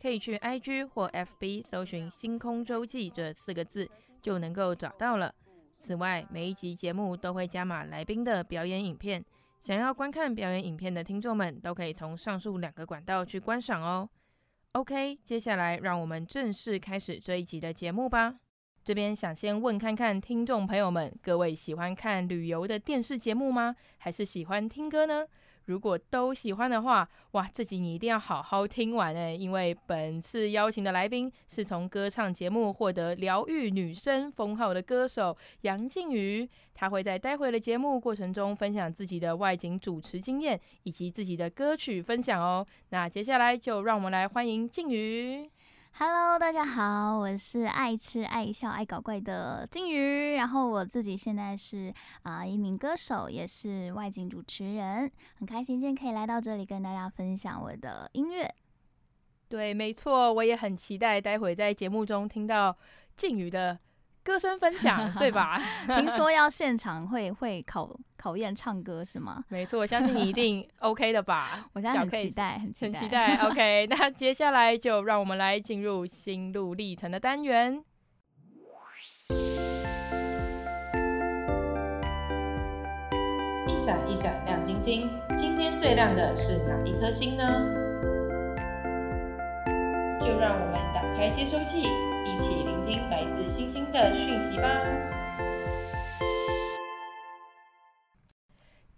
可以去 IG 或 FB 搜寻“星空周记”这四个字，就能够找到了。此外，每一集节目都会加码来宾的表演影片，想要观看表演影片的听众们，都可以从上述两个管道去观赏哦。OK，接下来让我们正式开始这一集的节目吧。这边想先问看看听众朋友们，各位喜欢看旅游的电视节目吗？还是喜欢听歌呢？如果都喜欢的话，哇，这集你一定要好好听完诶，因为本次邀请的来宾是从歌唱节目获得疗愈女声封号的歌手杨靖宇，她会在待会的节目过程中分享自己的外景主持经验以及自己的歌曲分享哦。那接下来就让我们来欢迎靖宇。Hello，大家好，我是爱吃爱笑爱搞怪的静瑜，然后我自己现在是啊、一名歌手，也是外景主持人，很开心今天可以来到这里跟大家分享我的音乐。对，没错，我也很期待待会在节目中听到静宇的歌声分享，对吧？听说要现场会会考考验唱歌是吗？没错，我相信你一定 OK 的吧？我现在很期待，很期待。期待 OK，那接下来就让我们来进入心路历程的单元。一闪一闪亮晶晶，今天最亮的是哪一颗星呢？就让我们打开接收器。一起聆来自星星的讯息吧。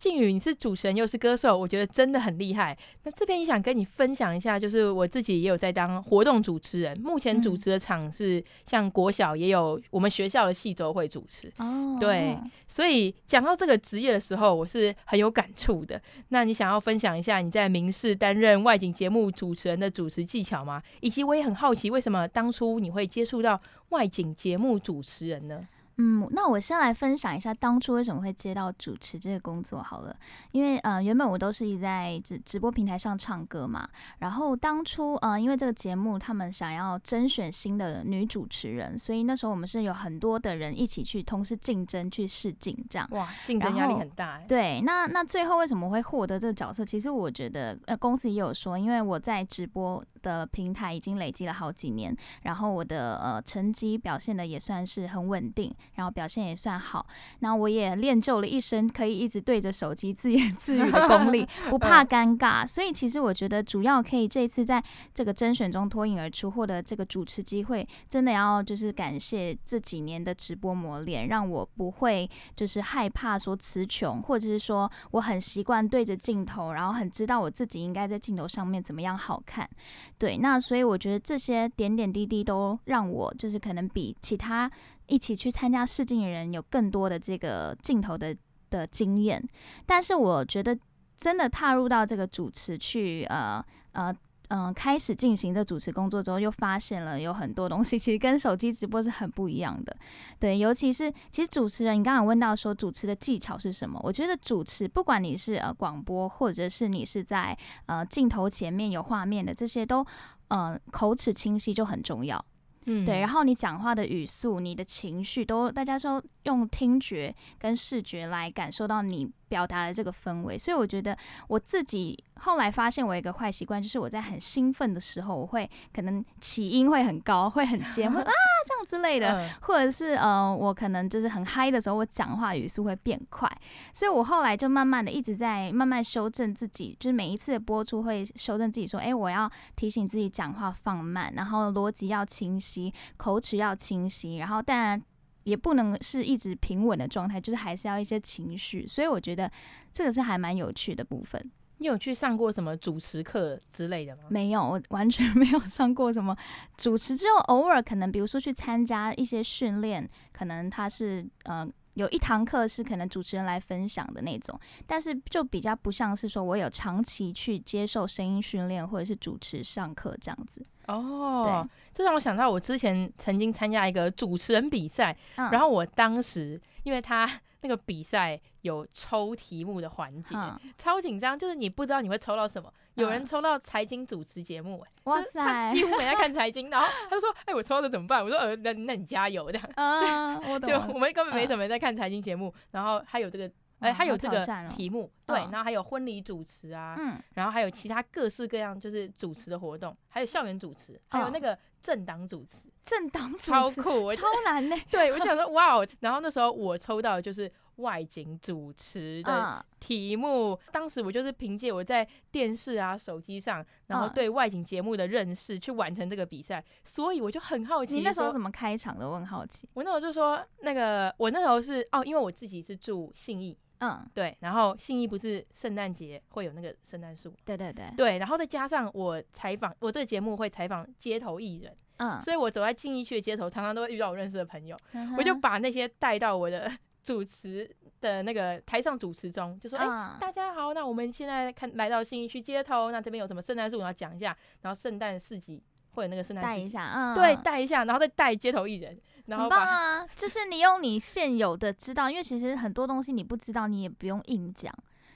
静宇，你是主持人又是歌手，我觉得真的很厉害。那这边也想跟你分享一下，就是我自己也有在当活动主持人，目前主持的场是像国小也有我们学校的戏周会主持。哦，对，所以讲到这个职业的时候，我是很有感触的。那你想要分享一下你在民视担任外景节目主持人的主持技巧吗？以及我也很好奇，为什么当初你会接触到外景节目主持人呢？嗯，那我先来分享一下当初为什么会接到主持这个工作好了，因为呃原本我都是一在直直播平台上唱歌嘛，然后当初呃因为这个节目他们想要甄选新的女主持人，所以那时候我们是有很多的人一起去同时竞争去试镜这样。哇，竞争压力很大。对，那那最后为什么会获得这个角色？其实我觉得呃公司也有说，因为我在直播的平台已经累积了好几年，然后我的呃成绩表现的也算是很稳定。然后表现也算好，那我也练就了一身可以一直对着手机自言自语的功力，不怕尴尬。所以其实我觉得，主要可以这次在这个甄选中脱颖而出，获得这个主持机会，真的要就是感谢这几年的直播磨练，让我不会就是害怕说词穷，或者是说我很习惯对着镜头，然后很知道我自己应该在镜头上面怎么样好看。对，那所以我觉得这些点点滴滴都让我就是可能比其他。一起去参加试镜的人有更多的这个镜头的的经验，但是我觉得真的踏入到这个主持去，呃呃嗯、开始进行的主持工作之后，又发现了有很多东西 其实跟手机直播是很不一样的。对，尤其是其实主持人，你刚刚问到说主持的技巧是什么？我觉得主持不管你是呃广播，或者是你是在呃镜头前面有画面的，这些都呃口齿清晰就很重要。嗯，对，然后你讲话的语速、你的情绪，都大家说用听觉跟视觉来感受到你表达的这个氛围，所以我觉得我自己后来发现我有一个坏习惯，就是我在很兴奋的时候，我会可能起音会很高，会很尖，会 啊这之类的，嗯、或者是呃，我可能就是很嗨的时候，我讲话语速会变快，所以我后来就慢慢的一直在慢慢修正自己，就是每一次的播出会修正自己说，哎，我要提醒自己讲话放慢，然后逻辑要清晰，口齿要清晰，然后当然也不能是一直平稳的状态，就是还是要一些情绪，所以我觉得这个是还蛮有趣的部分。你有去上过什么主持课之类的吗？没有，我完全 没有上过什么主持，只有偶尔可能，比如说去参加一些训练，可能他是呃有一堂课是可能主持人来分享的那种，但是就比较不像是说我有长期去接受声音训练或者是主持上课这样子。哦，对，这让我想到我之前曾经参加一个主持人比赛，嗯、然后我当时因为他。那个比赛有抽题目的环节，嗯、超紧张，就是你不知道你会抽到什么。嗯、有人抽到财经主持节目，哇塞，他几乎没在看财经，然后他就说：“哎、欸，我抽到这怎么办？”我说：“呃，那那你加油的。嗯”就我，们根本没怎么在看财经节目，嗯、然后他有这个。哎，还有这个题目，对，然后还有婚礼主持啊，然后还有其他各式各样就是主持的活动，还有校园主持，还有那个政党主持，政党主持超酷，超难呢。对，我想说 哇哦，然后那时候我抽到的就是外景主持的题目，当时我就是凭借我在电视啊、手机上，然后对外景节目的认识去完成这个比赛，所以我就很好奇，你那时候怎么开场的？我很好奇。我那时候就说，那个我那时候是哦，因为我自己是住信义。嗯，对，然后信义不是圣诞节会有那个圣诞树，对对对，对，然后再加上我采访，我这个节目会采访街头艺人，嗯，所以我走在信义区的街头，常常都会遇到我认识的朋友，嗯、我就把那些带到我的 主持的那个台上主持中，就说，哎、嗯欸，大家好，那我们现在看来到信义区街头，那这边有什么圣诞树，然后讲一下，然后圣诞市集。或者那个圣诞带一下，嗯，对，带一下，然后再带街头艺人，然后很棒啊，就是你用你现有的知道，因为其实很多东西你不知道，你也不用硬讲，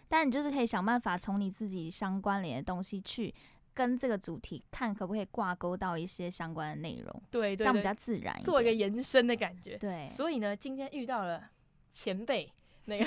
但你就是可以想办法从你自己相关联的东西去跟这个主题看可不可以挂钩到一些相关的内容，对，对，对，这样比较自然，做一个延伸的感觉，对。所以呢，今天遇到了前辈 那个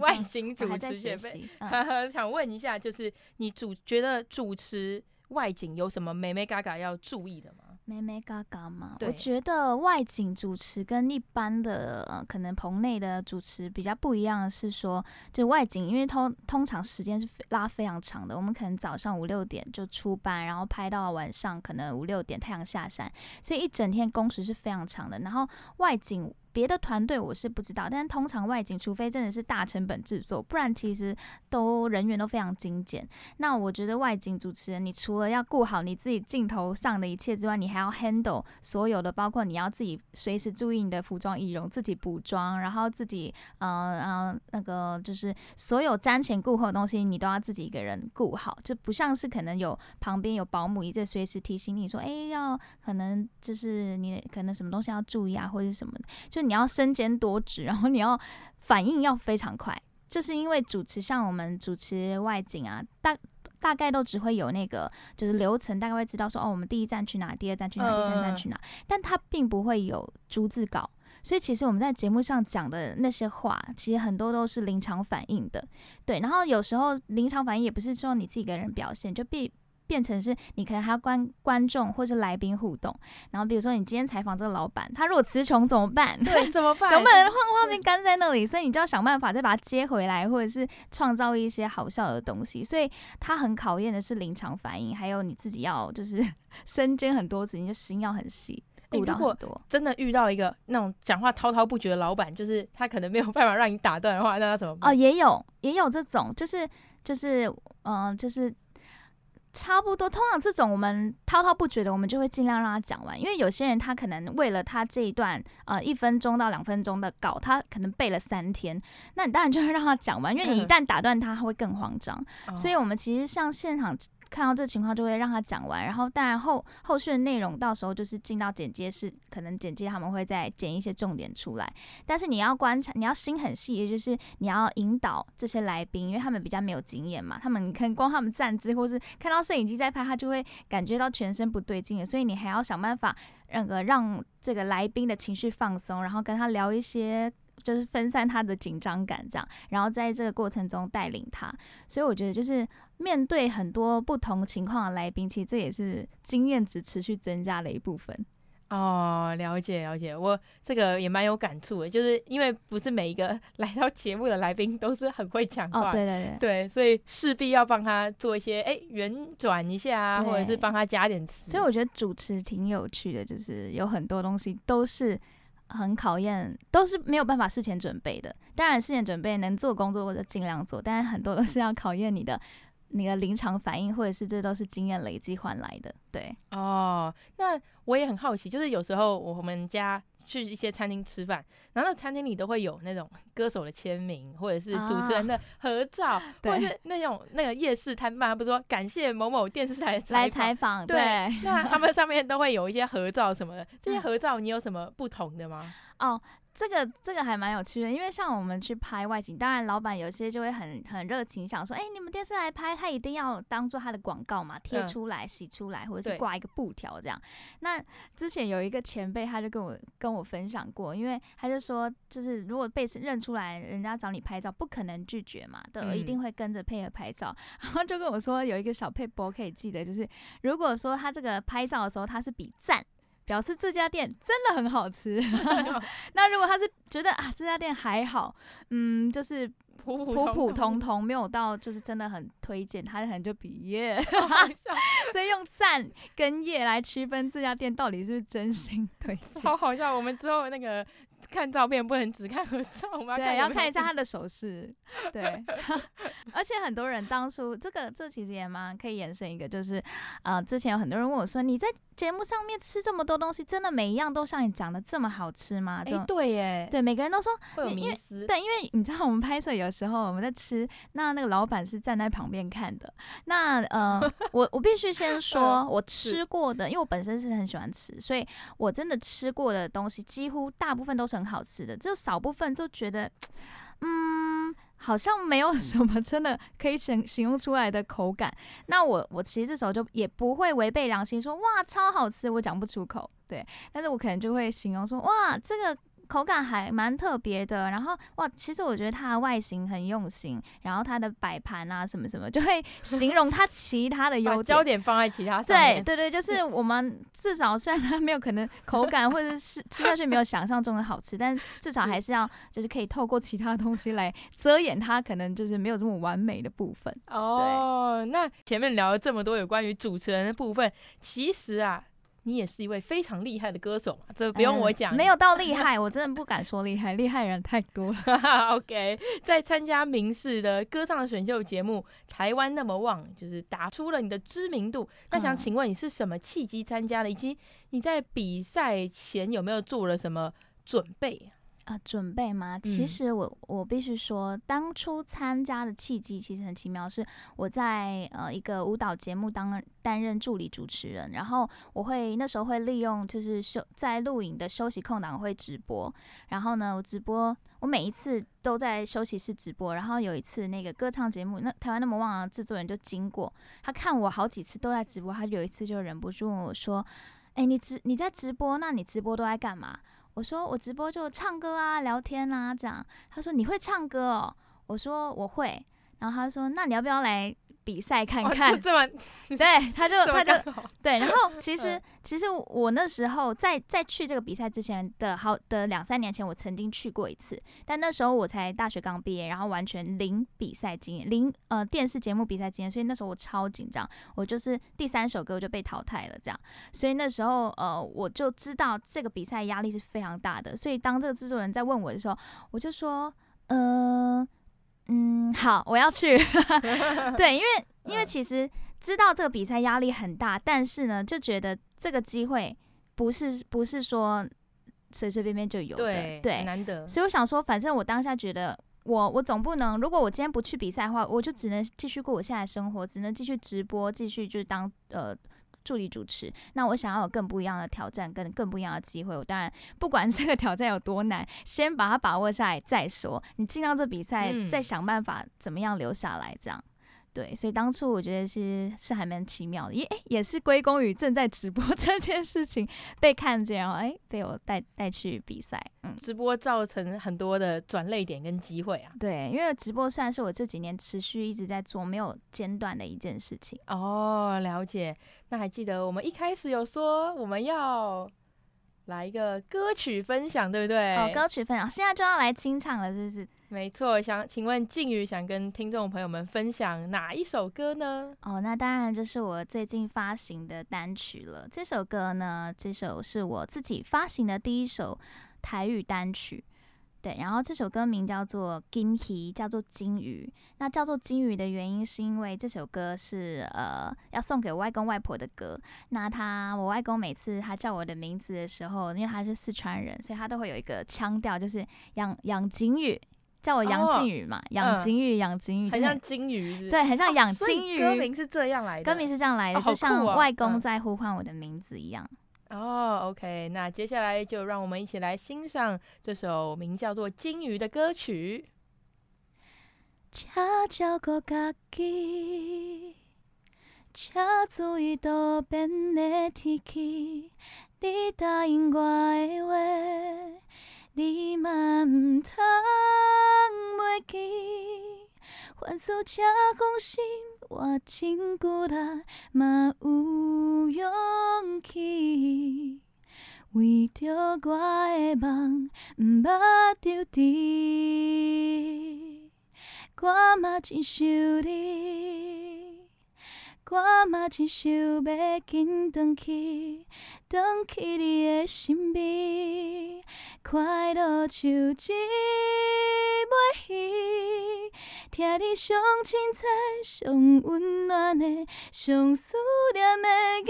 外景主持前辈，嗯、想问一下，就是你主觉得主持。外景有什么美眉嘎嘎要注意的吗？美眉角角吗？我觉得外景主持跟一般的呃，可能棚内的主持比较不一样的是说，就外景，因为通通常时间是拉非常长的，我们可能早上五六点就出班，然后拍到晚上可能五六点太阳下山，所以一整天工时是非常长的。然后外景。别的团队我是不知道，但是通常外景，除非真的是大成本制作，不然其实都人员都非常精简。那我觉得外景主持人，你除了要顾好你自己镜头上的一切之外，你还要 handle 所有的，包括你要自己随时注意你的服装仪容，自己补妆，然后自己嗯嗯那个就是所有瞻前顾后的东西，你都要自己一个人顾好，就不像是可能有旁边有保姆一直随时提醒你说，哎，要可能就是你可能什么东西要注意啊，或者是什么的，就。你要身兼多职，然后你要反应要非常快，就是因为主持像我们主持外景啊，大大概都只会有那个就是流程，大概会知道说哦，我们第一站去哪，第二站去哪，第三站去哪，但他并不会有逐字稿，所以其实我们在节目上讲的那些话，其实很多都是临场反应的，对，然后有时候临场反应也不是说你自己一个人表现，就必。变成是你可能还要观观众或是来宾互动，然后比如说你今天采访这个老板，他如果词穷怎么办？对，怎么办？总不能换画面干在那里，所以你就要想办法再把他接回来，或者是创造一些好笑的东西。所以他很考验的是临场反应，还有你自己要就是 身兼很多职，你就心要很细，顾到很多。欸、真的遇到一个那种讲话滔滔不绝的老板，就是他可能没有办法让你打断的话，那他怎么办？哦，也有也有这种，就是就是嗯、呃，就是。差不多，通常这种我们滔滔不绝的，我们就会尽量让他讲完，因为有些人他可能为了他这一段呃一分钟到两分钟的稿，他可能背了三天，那你当然就会让他讲完，因为你一旦打断他，他会更慌张，所以我们其实像现场。看到这情况就会让他讲完，然后当然后后续的内容到时候就是进到剪接室，可能剪接他们会再剪一些重点出来。但是你要观察，你要心很细，也就是你要引导这些来宾，因为他们比较没有经验嘛，他们可能光他们站姿或是看到摄影机在拍，他就会感觉到全身不对劲，所以你还要想办法那个让这个来宾的情绪放松，然后跟他聊一些。就是分散他的紧张感，这样，然后在这个过程中带领他。所以我觉得，就是面对很多不同情况的来宾，其实这也是经验值持续增加的一部分。哦，了解了解，我这个也蛮有感触的，就是因为不是每一个 来到节目的来宾都是很会讲话，哦，对对对，对，所以势必要帮他做一些哎圆转一下啊，或者是帮他加点词。所以我觉得主持挺有趣的，就是有很多东西都是很考验，都是没有办法事前准备的。当然事前准备能做工作或者尽量做，但是很多都是要考验你的。你的临场反应，或者是这都是经验累积换来的，对。哦，那我也很好奇，就是有时候我们家去一些餐厅吃饭，然后那餐厅里都会有那种 歌手的签名，或者是主持人的合照，啊、或者是那种那个夜市摊贩，不是说感谢某某电视台来采访，对。对那他们上面都会有一些合照什么的，这些合照你有什么不同的吗？哦。这个这个还蛮有趣的，因为像我们去拍外景，当然老板有些就会很很热情，想说，哎，你们电视来拍，他一定要当做他的广告嘛，贴出来、洗出来，或者是挂一个布条这样。那之前有一个前辈，他就跟我跟我分享过，因为他就说，就是如果被认出来，人家找你拍照，不可能拒绝嘛，对，一定会跟着配合拍照。然后就跟我说，有一个小撇步可以记得，就是如果说他这个拍照的时候，他是比赞。表示这家店真的很好吃。那如果他是觉得啊，这家店还好，嗯，就是普普普普通通，没有到就是真的很推荐，他可能就比耶。所以用赞跟耶来区分这家店到底是不是真心推荐。超好笑，我们之后那个。看照片不能只看合照吗？对，要看一下他的手势。对，而且很多人当初这个这其实也蛮可以延伸一个，就是呃，之前有很多人问我说：“你在节目上面吃这么多东西，真的每一样都像你讲的这么好吃吗？”哎、欸，对耶，对，每个人都说会有迷思。对，因为你知道我们拍摄有时候我们在吃，那那个老板是站在旁边看的。那呃，我我必须先说，我吃过的，因为我本身是很喜欢吃，所以我真的吃过的东西几乎大部分都是很好吃的，就少部分就觉得，嗯，好像没有 什么真的可以形形容出来的口感。那我我其实这时候就也不会违背良心说哇超好吃，我讲不出口，对，但是我可能就会形容说哇这个。口感还蛮特别的，然后哇，其实我觉得它的外形很用心，然后它的摆盘啊什么什么，就会 形容它其他的优点。焦点放在其他上面。对对对，就是我们至少虽然它没有可能口感或者是吃下去没有想象中的好吃，但至少还是要就是可以透过其他东西来遮掩它可能就是没有这么完美的部分。哦，那前面聊了这么多有关于主持人的部分，其实啊。你也是一位非常厉害的歌手嘛，这不用我讲，嗯，没有到厉害，我真的不敢说厉害，厉害人太多了。OK，在参加明视的歌唱选秀节目《台湾那么旺》，就是打出了你的知名度。那想请问你是什么契机参加的，以及你在比赛前有没有做了什么准备？啊、呃，准备吗？其实我我必须说，当初参加的契机其实很奇妙，是我在呃一个舞蹈节目当担任助理主持人，然后我会那时候会利用就是休在录影的休息空档会直播，然后呢我直播我每一次都在休息室直播，然后有一次那个歌唱节目那台湾那么旺的制作人就经过，他看我好几次都在直播，他有一次就忍不住问我说：“哎、欸，你直你在直播？那你直播都在干嘛？”我说我直播就唱歌啊，聊天啊，这样。他说你会唱歌哦？我说我会。然后他说那你要不要来？比赛看看，哦、这么 对，他就他就对，然后其 实其实我那时候在在去这个比赛之前的好的两三年前，我曾经去过一次，但那时候我才大学刚毕业，然后完全零比赛经验，零呃电视节目比赛经验，所以那时候我超紧张，我就是第三首歌我就被淘汰了这样，所以那时候呃我就知道这个比赛压力是非常大的，所以当这个制作人在问我的时候，我就说呃。嗯，好，我要去。对，因为 因为其实知道这个比赛压力很大，但是呢，就觉得这个机会不是不是说随随便便就有的，对，对，难得。所以我想说，反正我当下觉得我，我我总不能，如果我今天不去比赛的话，我就只能继续过我现在的生活，只能继续直播，继续就是当呃。助理主持，那我想要有更不一样的挑战，跟更不一样的机会。我当然不管 这个挑战有多难，先把它把握下来再说。你进到这比赛，嗯，再想办法怎么样留下来，这样。对，所以当初我觉得是是还蛮奇妙的，也也是归功于正在直播 这件事情被看见，然后哎被我带带去比赛。嗯，直播造成很多的转泪点跟机会啊。对，因为直播算是我这几年持续一直在做没有间断的一件事情。哦，了解。那还记得我们一开始有说我们要来一个歌曲分享，对不对？哦，歌曲分享，现在就要来清唱了，是不是？没错，想请问静宇想跟听众朋友们分享哪一首歌呢？哦，那当然就是我最近发行的单曲了。这首歌呢，这首是我自己发行的第一首台语单曲。对，然后这首歌名叫做《金鱼》，叫做金鱼。那叫做金鱼的原因，是因为这首歌是呃要送给我外公外婆的歌。那他我外公每次他叫我的名字的时候，因为他是四川人，所以他都会有一个腔调，就是养养金鱼，叫我杨靖宇嘛，养金鱼，养金鱼，很像金鱼？对，很像养金鱼。歌名是这样来的，歌名是这样来的，就像外公在呼唤我的名字一样。哦、，OK，那接下来就让我们一起来欣赏这首名叫做《金鱼》的歌曲。请照顾家己，请注意多变的天气。你答应我的话，你嘛唔通袂记。凡事这放心，我真久了嘛有勇气，为着我的梦毋捌丢低，我嘛真想你，我嘛真想要紧转去，转去你的身边，快乐像一幕戏。听你上精彩、上温暖的、上思念的言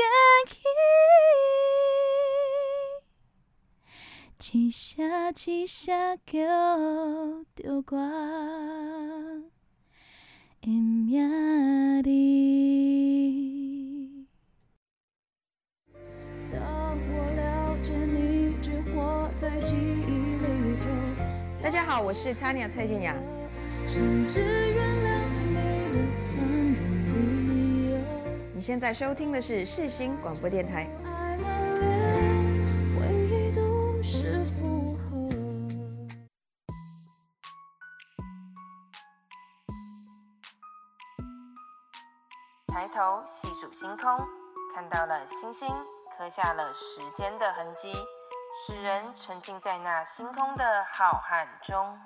语，一声一声叫着我的名字。当我了解你，只活在记忆里头。大家好，我是 Tanya 蔡健雅。甚至原谅你的残忍理由。你现在收听的是世新广播电台。抬头细数星空，看到了星星，刻下了时间的痕迹，使人沉浸在那星空的浩瀚中。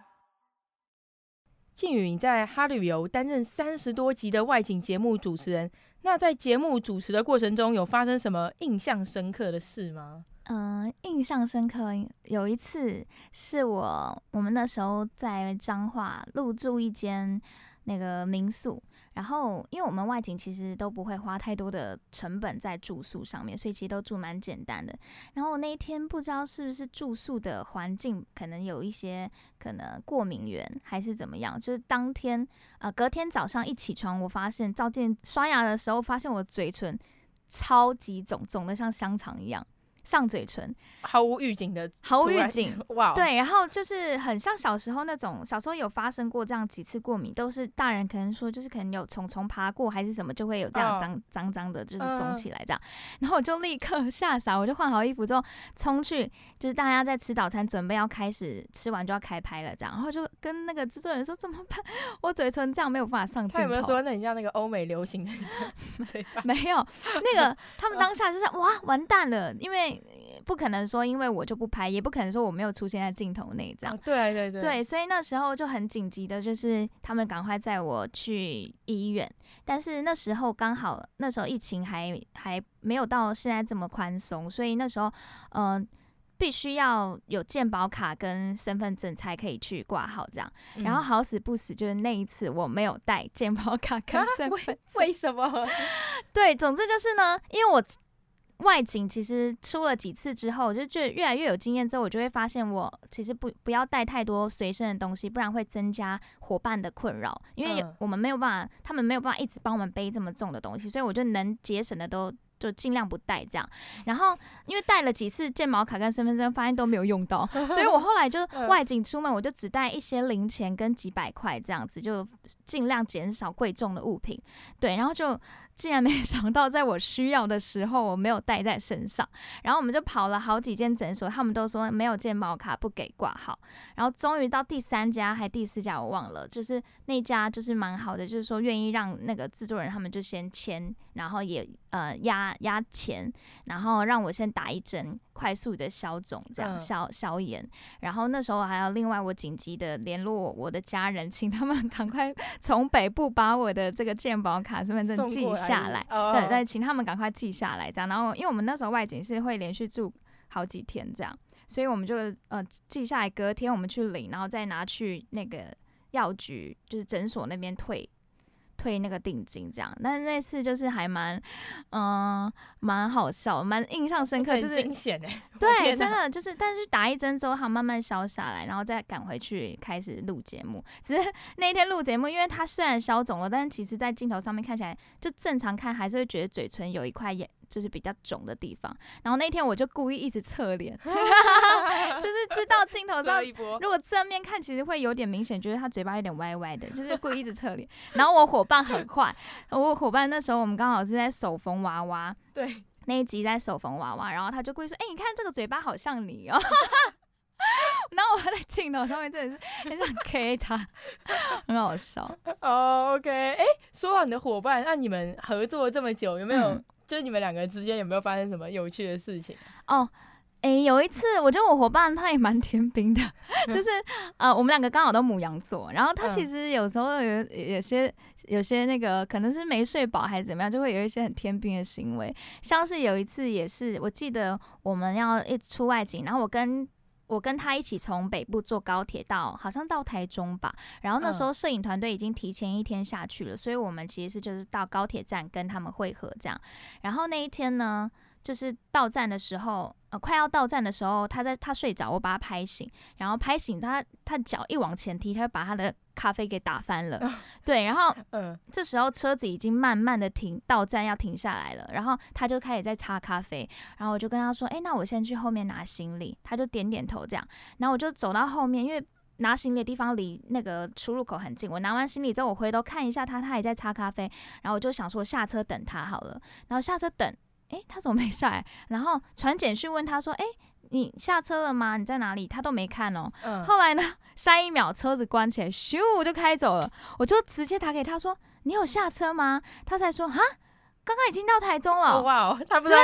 靖宇，你在哈旅游担任三十多集的外景节目主持人，那在节目主持的过程中，有发生什么印象深刻的事吗？嗯、呃，印象深刻有一次是我我们那时候在彰化入住一间那个民宿。然后，因为我们外景其实都不会花太多的成本在住宿上面，所以其实都住蛮简单的。然后那一天不知道是不是住宿的环境可能有一些可能过敏源还是怎么样，就是当天呃隔天早上一起床，我发现照镜刷牙的时候，发现我嘴唇超级肿，肿得像香肠一样。上嘴唇毫无预警的，毫无预警，哇！对，然后就是很像小时候那种，小时候有发生过这样几次过敏，都是大人可能说就是可能有虫虫爬过还是什么，就会有这样脏脏脏的，就是肿起来这样。然后我就立刻 吓傻，我就换好衣服之后冲去，就是大家在吃早餐，准备要开始吃完就要开拍了这样。然后就跟那个制作人说怎么办？我嘴唇这样没有办法上镜头。他有没有说那你像那个欧美流行的？没有，那个他们当下就是哇完蛋了，因为。不可能说，因为我就不拍，也不可能说我没有出现在镜头内这样。哦、对对对。对，所以那时候就很紧急的，就是他们赶快载我去医院。但是那时候刚好那时候疫情还还没有到现在这么宽松，所以那时候嗯、呃，必须要有健保卡跟身份证才可以去挂号这样。然后好死不死，就是那一次我没有带健保卡跟身份证。为什么？对，总之就是呢，因为我。外景其实出了几次之后，就就越来越有经验之后，我就会发现我其实不不要带太多随身的东西，不然会增加伙伴的困扰。因为我们没有办法，他们没有办法一直帮我们背这么重的东西，所以我就能节省的都就尽量不带这样。然后因为带了几次健保卡跟身份证，发现都没有用到，所以我后来就外景出门，我就只带一些零钱跟几百块这样子，就尽量减少贵重的物品。对，然后就。竟然没想到，在我需要的时候，我没有带在身上。然后我们就跑了好几间诊所，他们都说没有健保卡不给挂号。然后终于到第三家还第四家，我忘了，就是那家就是蛮好的，就是说愿意让那个制作人他们就先签，然后也呃压压钱，然后让我先打一针快速的消肿，这样、嗯、消消炎。然后那时候还要另外我紧急的联络我的家人，请他们 赶快从北部把我的这个健保卡身份证寄下来，来对对，请他们赶快寄下来，这样。然后因为我们那时候外景是会连续住好几天这样，所以我们就呃寄下来，隔天我们去领，然后再拿去那个药局，就是诊所那边退。退那个定金这样，但是那次就是还蛮，嗯，蛮好笑，蛮印象深刻，就是惊险哎，对，真的就是，但是打一针之后，它慢慢消下来，然后再赶回去开始录节目。只是 那一天录节目，因为它虽然消肿了，但是其实在镜头上面看起来，就正常看还是会觉得嘴唇有一块眼。就是比较肿的地方，然后那天我就故意一直侧脸，就是知道镜头上 如果正面看，其实会有点明显，觉得他嘴巴有点歪歪的，就是故意一直侧脸。然后我伙伴很坏，我伙伴那时候我们刚好是在手缝娃娃，对，那一集在手缝娃娃，然后他就故意说：“哎、欸，你看这个嘴巴好像你哦。”然后我在镜头上面真的是很想 K 他，很好笑。哦、oh,，OK，哎、欸，说到你的伙伴，那你们合作了这么久，有没有、嗯？就是你们两个之间有没有发生什么有趣的事情？哦，诶、欸，有一次，我觉得我伙伴他也蛮天兵的，就是呃，我们两个刚好都母羊座，然后他其实有时候有有些有些那个可能是没睡饱还是怎么样，就会有一些很天兵的行为，像是有一次也是，我记得我们要一出外景，然后我跟。我跟他一起从北部坐高铁到，好像到台中吧。然后那时候摄影团队已经提前一天下去了，所以我们其实是就是到高铁站跟他们会合这样。然后那一天呢，就是到站的时候，呃，快要到站的时候，他在他睡着，我把他拍醒，然后拍醒他，他脚一往前踢，他就把他的咖啡给打翻了。对，然后 嗯，这时候车子已经慢慢的停到站要停下来了，然后他就开始在擦咖啡，然后我就跟他说，哎，那我先去后面拿行李，他就点点头这样，然后我就走到后面，因为拿行李的地方离那个出入口很近，我拿完行李之后，我回头看一下他，他也在擦咖啡，然后我就想说下车等他好了，然后下车等。诶，他怎么没下来？然后传简讯问他说：“诶，你下车了吗？你在哪里？”他都没看哦。嗯。后来呢，下一秒车子关起来，咻就开走了。我就直接打给他说：“你有下车吗？”他才说：“哈，刚刚已经到台中了。哦”哇哦，他不知道。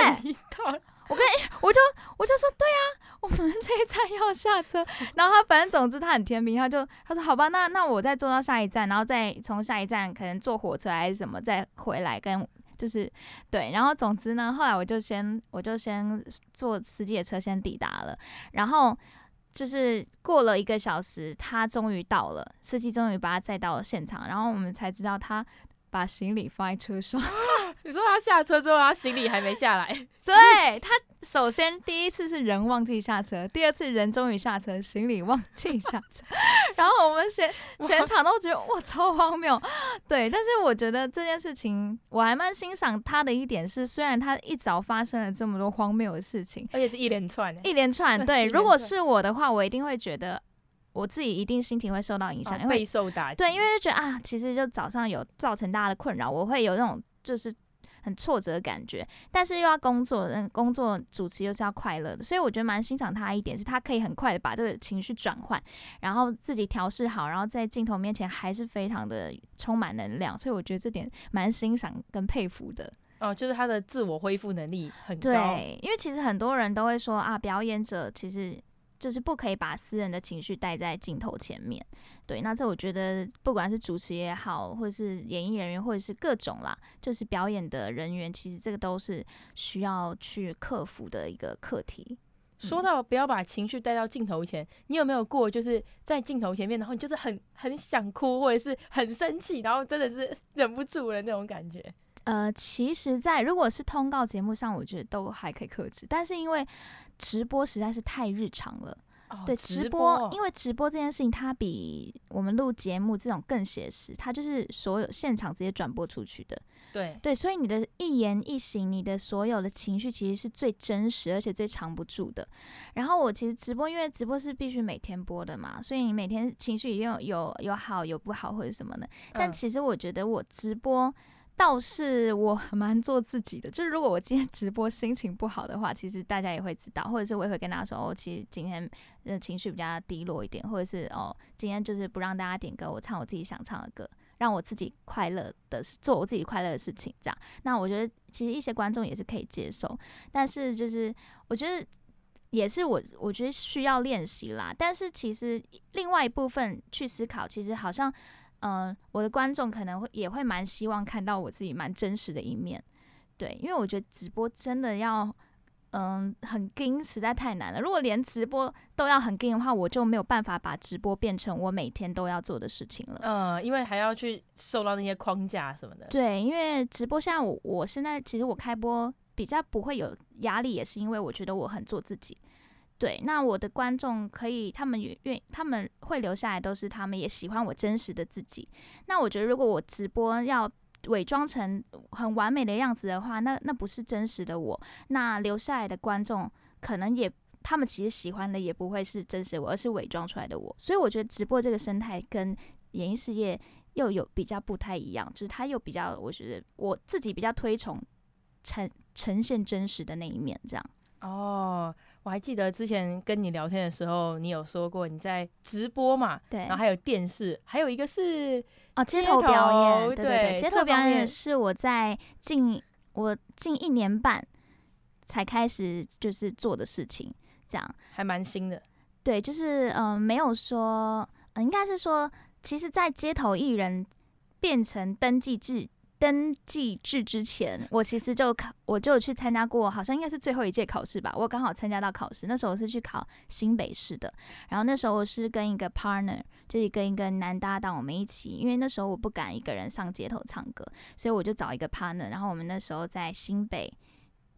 我跟我就我就说：“对啊，我们这一站要下车。”然后他反正总之他很天平，他就他说：“好吧，那那我再坐到下一站，然后再从下一站可能坐火车还是什么再回来跟。”就是对，然后总之呢，后来我就先我就先坐司机的车先抵达了，然后就是过了一个小时，他终于到了，司机终于把他载到了现场，然后我们才知道他把行李放在车上。你说他下车之后，他行李还没下来？对，他首先第一次是人忘记下车，第二次人终于下车，行李忘记下车，然后我们全 全场都觉得哇超荒谬。对，但是我觉得这件事情我还蛮欣赏他的一点是，虽然他一早发生了这么多荒谬的事情，而且是一连串，一连串。对，如果是我的话，我一定会觉得我自己一定心情会受到影响，因为备受打击。对，因为就觉得啊，其实就早上有造成大家的困扰，我会有那种就是。很挫折的感觉，但是又要工作，嗯，工作主持又是要快乐的，所以我觉得蛮欣赏他一点，是他可以很快的把这个情绪转换，然后自己调试好，然后在镜头面前还是非常的充满能量，所以我觉得这点蛮欣赏跟佩服的。哦，就是他的自我恢复能力很高。对，因为其实很多人都会说啊，表演者其实。就是不可以把私人的情绪带在镜头前面，对。那这我觉得，不管是主持也好，或者是演艺人员，或者是各种啦，就是表演的人员，其实这个都是需要去克服的一个课题。说到不要把情绪带到镜头前，你有没有过就是在镜头前面，然后你就是很很想哭，或者是很生气，然后真的是 忍不住了那种感觉？呃，其实，在如果是通告节目上，我觉得都还可以克制，但是因为直播实在是太日常了。哦、对，直播，直播，因为直播这件事情，它比我们录节目这种更写实，它就是所有现场直接转播出去的。对对，所以你的一言一行，你的所有的情绪，其实是最真实，而且最藏不住的。然后我其实直播，因为直播是必须每天播的嘛，所以你每天情绪一定有有有好有不好或者什么的。但其实我觉得我直播。倒是我 蛮做自己的，就是如果我今天直播心情不好的话，其实大家也会知道，或者是我也会跟大家说，哦，其实今天的情绪比较低落一点，或者是哦，今天就是不让大家点歌，我唱我自己想唱的歌，让我自己快乐的做我自己快乐的事情，这样。那我觉得其实一些观众也是可以接受，但是就是我觉得也是我我觉得需要练习啦。但是其实另外一部分去思考，其实好像，嗯、呃，我的观众可能会也会蛮希望看到我自己蛮真实的一面。对，因为我觉得直播真的要。嗯，很硬，实在太难了。如果连直播都要很硬的话，我就没有办法把直播变成我每天都要做的事情了。嗯，因为还要去受到那些框架什么的。对，因为直播现在我我现在其实我开播比较不会有压力，也是因为我觉得我很做自己。对，那我的观众可以，他们愿他们会留下来，都是他们也喜欢我真实的自己。那我觉得如果我直播要。伪装成很完美的样子的话，那那不是真实的我。那留下来的观众可能也，他们其实喜欢的也不会是真实我，而是伪装出来的我。所以我觉得直播这个生态跟演艺事业又有比较不太一样，就是它又比较，我觉得我自己比较推崇呈呈现真实的那一面，这样。哦。我还记得之前跟你聊天的时候，你有说过你在直播嘛？对，然后还有电视，还有一个是哦街头表演，对对对，街头表演是我在近我近一年半才开始就是做的事情，这样还蛮新的。对，就是嗯、呃，没有说，呃、应该是说，其实，在街头艺人变成登记制。登记制之前，我其实就考，我就去参加过，好像应该是最后一届考试吧。我刚好参加到考试，那时候我是去考新北市的。然后那时候我是跟一个 partner，就是跟一个男搭档，我们一起，因为那时候我不敢一个人上街头唱歌，所以我就找一个 partner。然后我们那时候在新北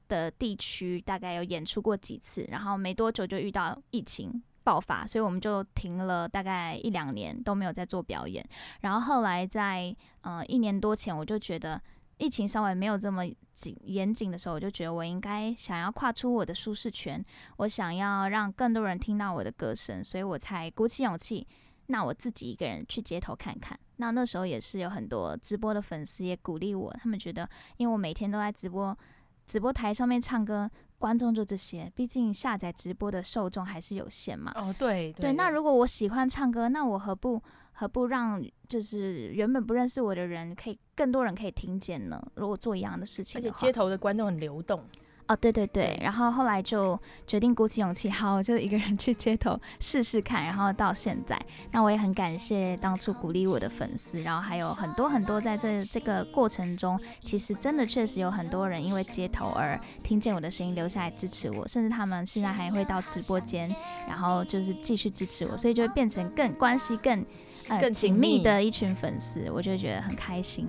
的地区大概有演出过几次，然后没多久就遇到疫情。爆发，所以我们就停了大概一两年都没有再做表演。然后后来在呃一年多前，我就觉得疫情稍微没有这么紧严谨的时候，我就觉得我应该想要跨出我的舒适圈，我想要让更多人听到我的歌声，所以我才鼓起勇气，那我自己一个人去街头看看。那那时候也是有很多直播的粉丝也鼓励我，他们觉得因为我每天都在直播直播台上面唱歌。观众就这些，毕竟下载直播的受众还是有限嘛。哦，对对，对。那如果我喜欢唱歌，那我何不何不让就是原本不认识我的人，可以更多人可以听见呢？如果做一样的事情，而且街头的观众很流动。哦，对对对，然后后来就决定鼓起勇气，好，就一个人去街头试试看，然后到现在，那我也很感谢当初鼓励我的粉丝，然后还有很多很多在这这个过程中，其实真的确实有很多人因为街头而听见我的声音，留下来支持我，甚至他们现在还会到直播间，然后就是继续支持我，所以就会变成更关系更呃更紧密的一群粉丝，我就觉得很开心。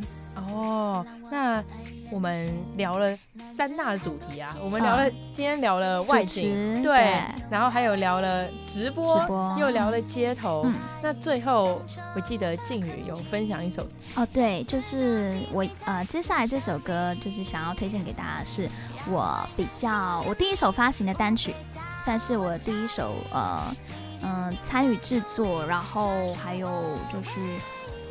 哦，那我们聊了三大主题啊，我们聊了、哦、今天聊了外景，对，对，然后还有聊了直播，直播又聊了街头。嗯、那最后我记得靖宇有分享一首哦，对，就是我呃接下来这首歌就是想要推荐给大家，是我比较我第一首发行的单曲，算是我第一首呃嗯参与制作，然后还有就是。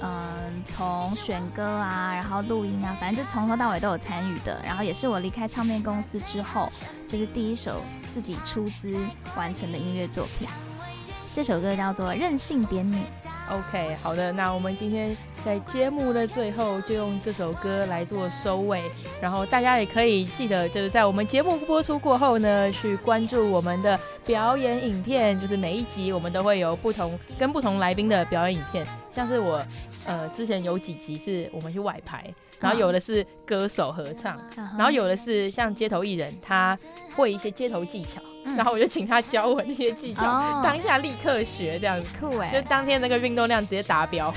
嗯，从选歌啊，然后录音啊，反正就从头到尾都有参与的。然后也是我离开唱片公司之后，就是第一首自己出资完成的音乐作品。这首歌叫做《任性点你》。OK，好的，那我们今天在节目的最后就用这首歌来做收尾。然后大家也可以记得，就是在我们节目播出过后呢，去关注我们的表演影片。就是每一集我们都会有不同跟不同来宾的表演影片，像是我。呃，之前有几集是我们去外拍，然后有的是歌手合唱，嗯、然后有的是像街头艺人，他会一些街头技巧，嗯、然后我就请他教我那些技巧，哦、当下立刻学这样子，酷哎，就当天那个运动量直接达标，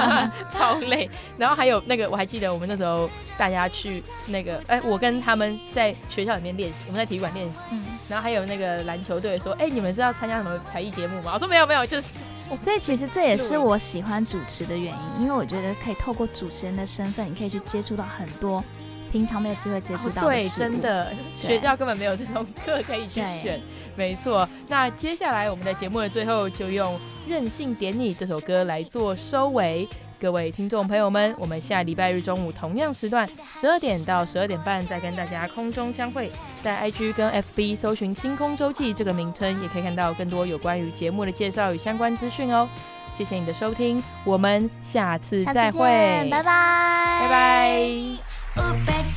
超累。然后还有那个我还记得我们那时候大家去那个，哎、欸，我跟他们在学校里面练习，我们在体育馆练习，嗯、然后还有那个篮球队说，哎、欸，你们是要参加什么才艺节目吗？我说没有没有，就是。所以其实这也是我喜欢主持的原因，因为我觉得可以透过主持人的身份，你可以去接触到很多平常没有机会接触到的、哦。对，真的，学校根本没有这种课可以去选。没错，那接下来我们在节目的最后就用《任性点你》这首歌来做收尾。各位听众朋友们，我们下礼拜日中午同样时段，十二点到十二点半再跟大家空中相会。在 IG 跟 FB 搜寻“星空周记”这个名称，也可以看到更多有关于节目的介绍与相关资讯哦。谢谢你的收听，我们下次再会，拜拜，拜拜。